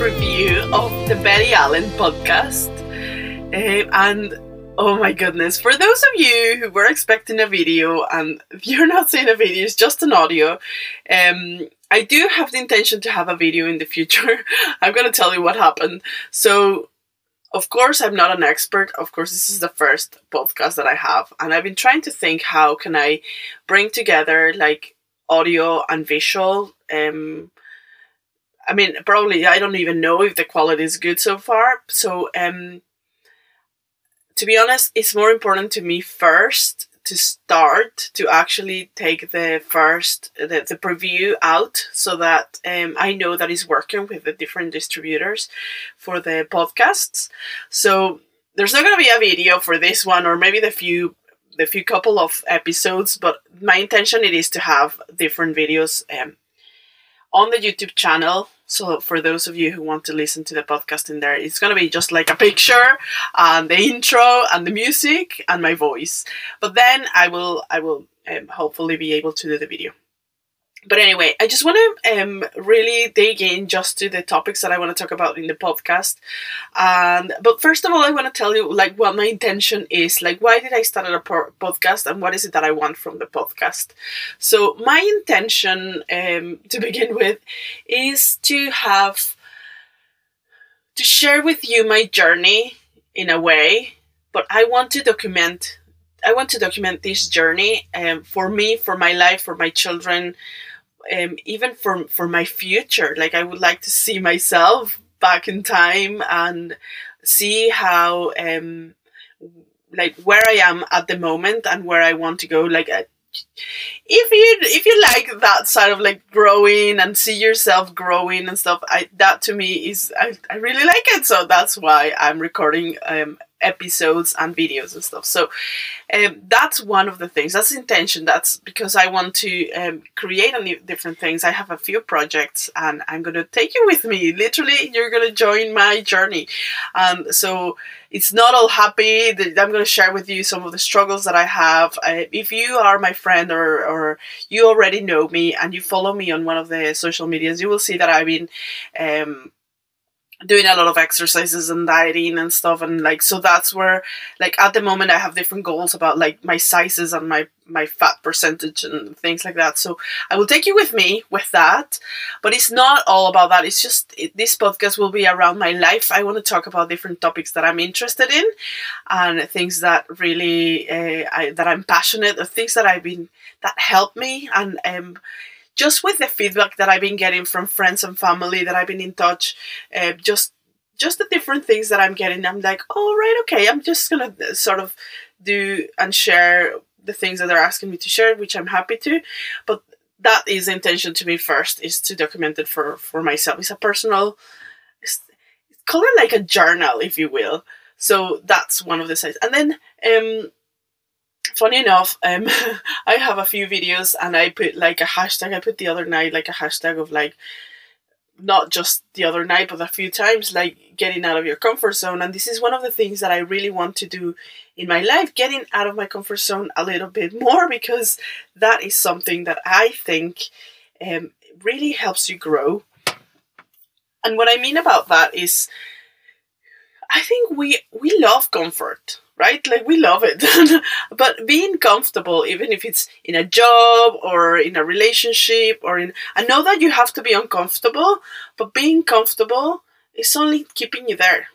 review of the Betty Allen podcast. Uh, and oh my goodness, for those of you who were expecting a video and you're not seeing a video, it's just an audio. Um, I do have the intention to have a video in the future. I'm going to tell you what happened. So, of course, I'm not an expert. Of course, this is the first podcast that I have, and I've been trying to think how can I bring together like audio and visual um I mean, probably I don't even know if the quality is good so far. So, um, to be honest, it's more important to me first to start to actually take the first the, the preview out so that um, I know that it's working with the different distributors for the podcasts. So there's not going to be a video for this one or maybe the few the few couple of episodes, but my intention it is to have different videos um, on the YouTube channel so for those of you who want to listen to the podcast in there, it's gonna be just like a picture and the intro and the music and my voice. But then I will I will um, hopefully be able to do the video but anyway, I just want to um, really dig in just to the topics that I want to talk about in the podcast. And but first of all, I want to tell you like what my intention is. Like, why did I start a podcast, and what is it that I want from the podcast? So my intention, um, to begin with, is to have to share with you my journey in a way, but I want to document. I want to document this journey um, for me, for my life, for my children, um, even for for my future. Like i would like to see myself back in time and see how um like where i am at the moment and where i want to go. Like if you if you like that side of like growing and see yourself growing and stuff i that to me is i, I really like it. So that's why i'm recording um episodes and videos and stuff. So um, that's one of the things. That's intention. That's because I want to um, create a new, different things. I have a few projects and I'm going to take you with me. Literally, you're going to join my journey. Um, so it's not all happy. I'm going to share with you some of the struggles that I have. Uh, if you are my friend or, or you already know me and you follow me on one of the social medias, you will see that I've been um, doing a lot of exercises and dieting and stuff and like so that's where like at the moment i have different goals about like my sizes and my my fat percentage and things like that. So i will take you with me with that but it's not all about that. It's just it, this podcast will be around my life. I want to talk about different topics that i'm interested in and things that really uh, I, that i'm passionate or things that i've been that help me and um just with the feedback that I've been getting from friends and family that I've been in touch, uh, just just the different things that I'm getting, I'm like, oh right, okay, I'm just gonna sort of do and share the things that they're asking me to share, which I'm happy to. But that is intention to me first, is to document it for for myself. It's a personal, it's, call it like a journal, if you will. So that's one of the sides, and then um funny enough, um, I have a few videos and I put like a hashtag. I put the other night like a hashtag of like not just the other night, but a few times, like getting out of your comfort zone. And this is one of the things that I really want to do in my life, getting out of my comfort zone a little bit more because that is something that I think um, really helps you grow. And what I mean about that is, I think we we love comfort right? Like we love it. but being comfortable, even if it's in a job or in a relationship or in, I know that you have to be uncomfortable, but being comfortable is only keeping you there.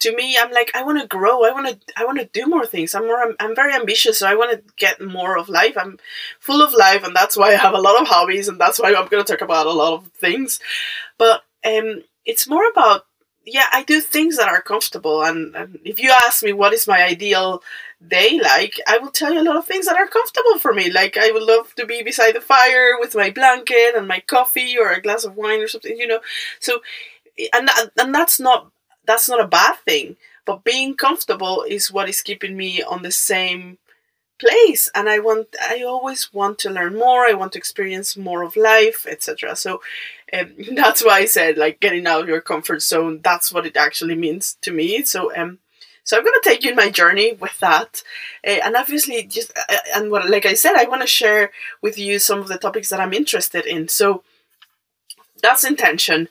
To me, I'm like, I want to grow. I want to, I want to do more things. I'm more, I'm, very ambitious. So I want to get more of life. I'm full of life. And that's why I have a lot of hobbies. And that's why I'm going to talk about a lot of things. But, um, it's more about yeah, I do things that are comfortable. And, and, if you ask me what is my ideal day like, I will tell you a lot of things that are comfortable for me. Like I would love to be beside the fire with my blanket and my coffee or a glass of wine or something, you know. So, and and that's not that's not a bad thing. But being comfortable is what is keeping me on the same place and i want i always want to learn more i want to experience more of life etc so um, that's why i said like getting out of your comfort zone that's what it actually means to me. So um so i'm to take you in my journey with that. Uh, and obviously just uh, and what like i said i want to share with you some of the topics that i'm interested in. So that's intention.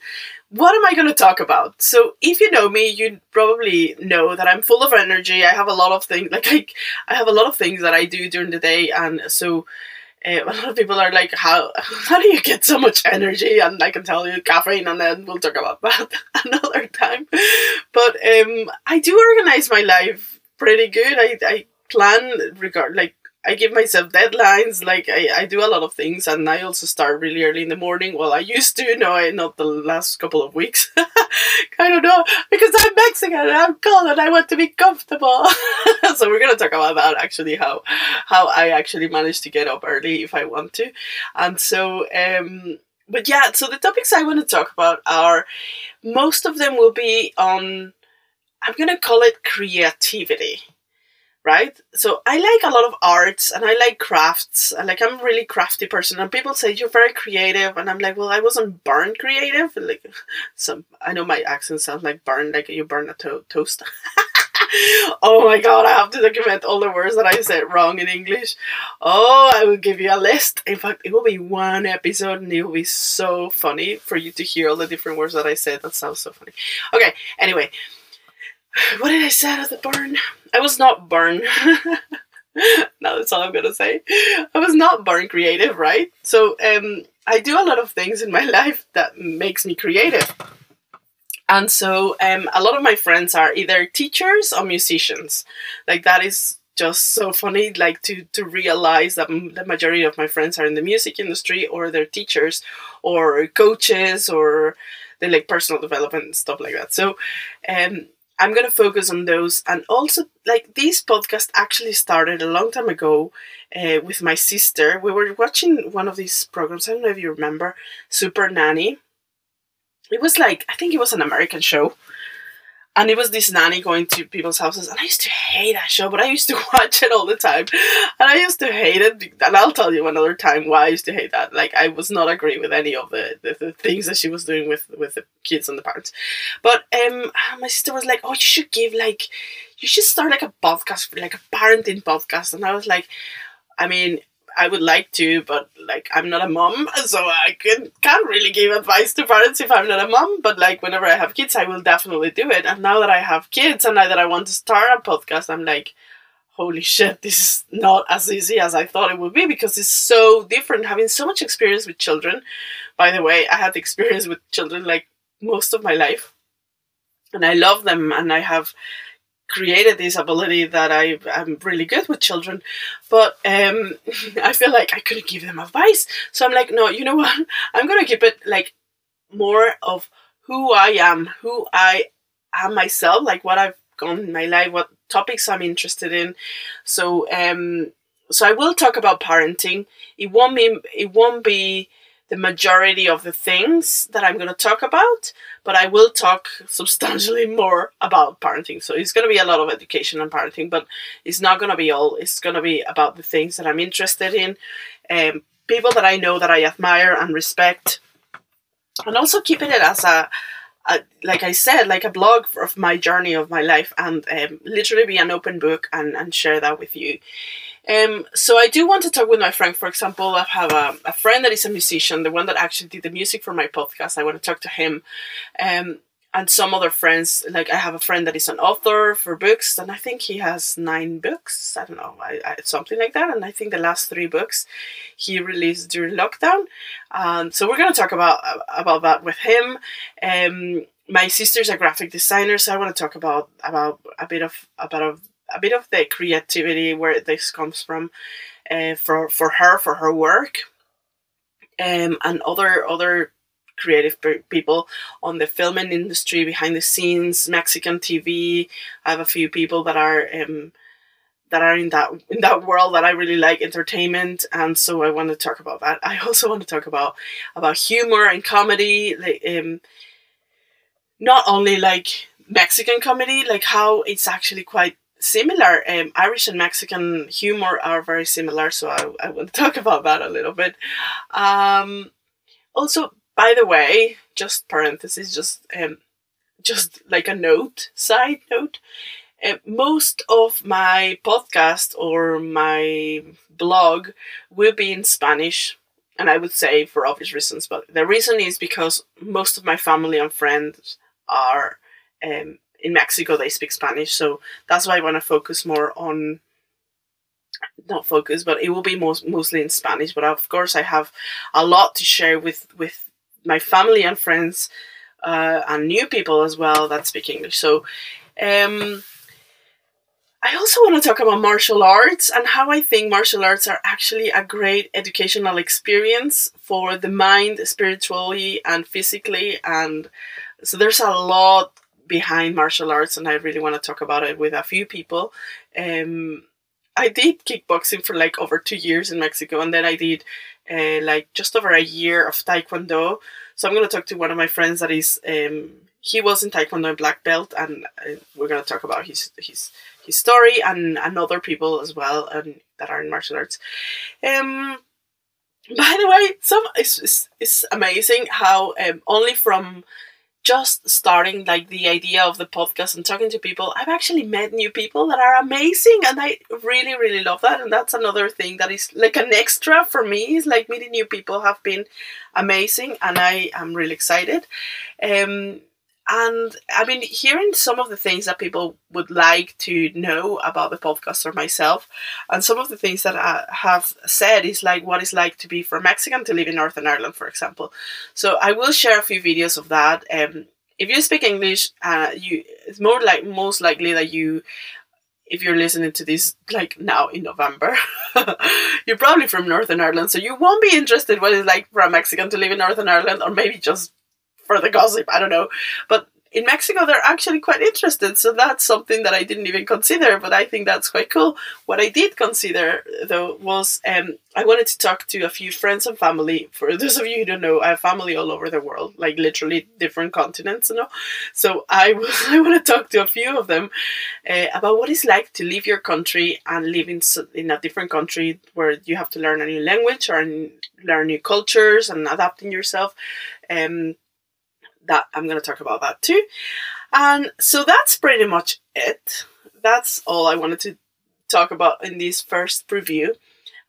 What am I going to talk about? So, if you know me, you probably know that I'm full of energy. I have a lot of things, like I, I have a lot of things that I do during the day, and so uh, a lot of people are like, "How how do you get so much energy?" And I can tell you, caffeine, and then we'll talk about that another time. But um, I do organize my life pretty good. I I plan regard like I give myself deadlines. Like I, I do a lot of things, and I also start really early in the morning. Well, I used to, no, I not the last couple of weeks. I don't know because I'm Mexican and I'm cold and I want to be comfortable. so we're gonna talk about that actually how how I actually manage to get up early if I want to, and so um. But yeah, so the topics I want to talk about are most of them will be on I'm gonna call it creativity right? So I like a lot of arts and I like crafts. And like I'm a really crafty person. And people say you're very creative, and I'm like, well, I wasn't born creative. Like, some I know my accent sounds like burn, like you burn a to- toast. oh my god, I have to document all the words that I said wrong in English. Oh, I will give you a list. In fact, it will be one episode and it will be so funny for you to hear all the different words that I said. That sounds so funny. Okay, anyway. What did I say at the burn? I was not born. now that's all I'm gonna say. I was not born creative, right? So um, I do a lot of things in my life that makes me creative. And so um, a lot of my friends are either teachers or musicians. Like that is just so funny like to to realize that the majority of my friends are in the music industry or they're teachers or coaches or they like personal development and stuff like that so um I'm going to focus on those. And also, like, these podcasts actually started a long time ago uh, with my sister. We were watching one of these programs. I don't know if you remember Super Nanny. It was like, I think it was an American show and it was this nanny going to people's houses and i used to hate that show but i used to watch it all the time. And i used to hate it and i'll tell you another time why i used to hate that. Like i was not agree with any of the, the, the things that she was doing with with the kids and the parents. But um my sister was like oh you should give like you should start like a podcast like a parenting podcast. And i was like i mean I would like to, but like I'm not a mom, so I can can't really give advice to parents if I'm not a mom. But like whenever I have kids, I will definitely do it. And now that I have kids, and now that I want to start a podcast, I'm like, holy shit, this is not as easy as I thought it would be because it's so different. Having so much experience with children. By the way, I had experience with children like most of my life, and I love them, and I have created this ability that I am really good with children, but um, I feel like I couldn't give them advice. So I'm like, no, you know what? I'm gonna keep it like more of who I am, who I am myself, like what I've gone in my life, what topics I'm interested in. So um, so I will talk about parenting. It won't be it won't be the majority of the things that I'm going to talk about, but I will talk substantially more about parenting. So it's going to be a lot of education and parenting, but it's not going to be all. It's going to be about the things that I'm interested in, um, people that I know that I admire and respect, and also keeping it as a, a like I said, like a blog of my journey of my life, and um, literally be an open book and and share that with you. Um, so I do want to talk with my friend. For example, I have a, a friend that is a musician, the one that actually did the music for my podcast. I want to talk to him. Um, and some other friends, like I have a friend that is an author for books, and I think he has nine books. I don't know, I, I, something like that. And I think the last three books he released during lockdown. Um, so we're gonna talk about about that with him. Um, my sister's a graphic designer, so I want to talk about about a bit of about a bit of the creativity where this comes from uh, for for her for her work. Um, and other other creative people on the filming industry behind the scenes mexican tv i have a few people that are um, that are in that in that world that i really like entertainment and so i want to talk about that. I also want to talk about about humor and comedy like um not only like mexican comedy like how it's actually quite similar. Um, Irish and Mexican humor are very similar, so I, I want to talk about that a little bit. Um, also, by the way, just parenthesis, just um, just like a note, side note. Uh, most of my podcast or my blog will be in Spanish. and I would say for obvious reasons, but the reason is because most of my family and friends are um, in Mexico. They speak Spanish, so that's why I want to focus more on not focus, but it will be most mostly in Spanish. But of course, I have a lot to share with with my family and friends uh, and new people as well that speak English. So, um, I also want to talk about martial arts and how I think martial arts are actually a great educational experience for the mind, spiritually and physically. And so, there's a lot behind martial arts, and I really want to talk about it with a few people. Um, I did kickboxing for like over two years in Mexico, and then I did uh, like just over a year of taekwondo. So I'm going to talk to one of my friends that is um, he was in taekwondo black belt, and uh, we're going to talk about his his his story and and other people as well and that are in martial arts. Um, by the way, some it's, it's, it's amazing how um, only from just starting like the idea of the podcast and talking to people, I've actually met new people that are amazing and I really, really love that. And that's another thing that is like an extra for me is like meeting new people have been amazing and I am really excited. Um and I mean, hearing some of the things that people would like to know about the podcast or myself, and some of the things that I have said is like what it's like to be from Mexican to live in Northern Ireland, for example. So I will share a few videos of that. Um, if you speak English, uh, you it's more like most likely that you if you're listening to this like now in November, you're probably from Northern Ireland, so you won't be interested what it's like for a Mexican to live in Northern Ireland, or maybe just for the gossip. I don't know, but in Mexico they're actually quite interested. So that's something that I didn't even consider, but I think that's quite cool. What I did consider though was um, I wanted to talk to a few friends and family. For those of you who don't know, I have family all over the world, like literally different continents, you know. So I I want to talk to a few of them uh, about what it's like to leave your country and live in in a different country where you have to learn a new language or learn new cultures and adapting yourself. Um, that I'm going to talk about that too. And so that's pretty much it. That's all I wanted to talk about in this first preview.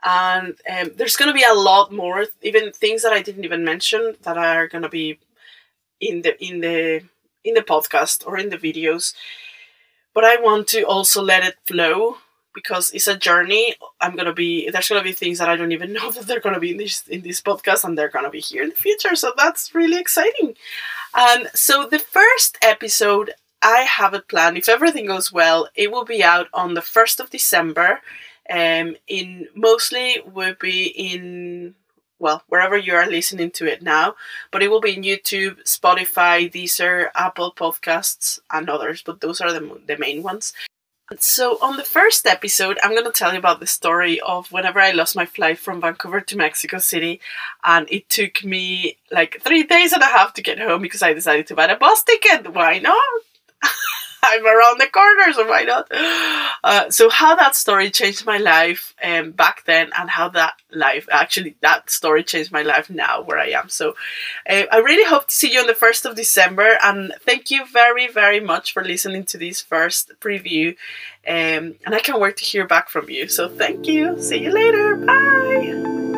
And um, there's going to be a lot more, even things that I didn't even mention that are going to be in the in the in the podcast or in the videos. But I want to also let it flow because it's a journey. I'm gonna be there's gonna be things that I don't even know that they're gonna be in this in this podcast and they're gonna be here in the future. So that's really exciting. Um, so the first episode I have it planned. If everything goes well, it will be out on the first of December. Um, in mostly will be in well wherever you are listening to it now, but it will be in YouTube, Spotify, Deezer, Apple Podcasts, and others. But those are the the main ones. So, on the first episode, I'm going to tell you about the story of whenever I lost my flight from Vancouver to Mexico City, and it took me like three days and a half to get home because I decided to buy a bus ticket. Why not? I'm around the corner, so why not? Uh, so how that story changed my life um, back then, and how that life actually that story changed my life now where I am. So uh, I really hope to see you on the first of December, and thank you very very much for listening to this first preview. Um, and I can't wait to hear back from you. So thank you. See you later. Bye.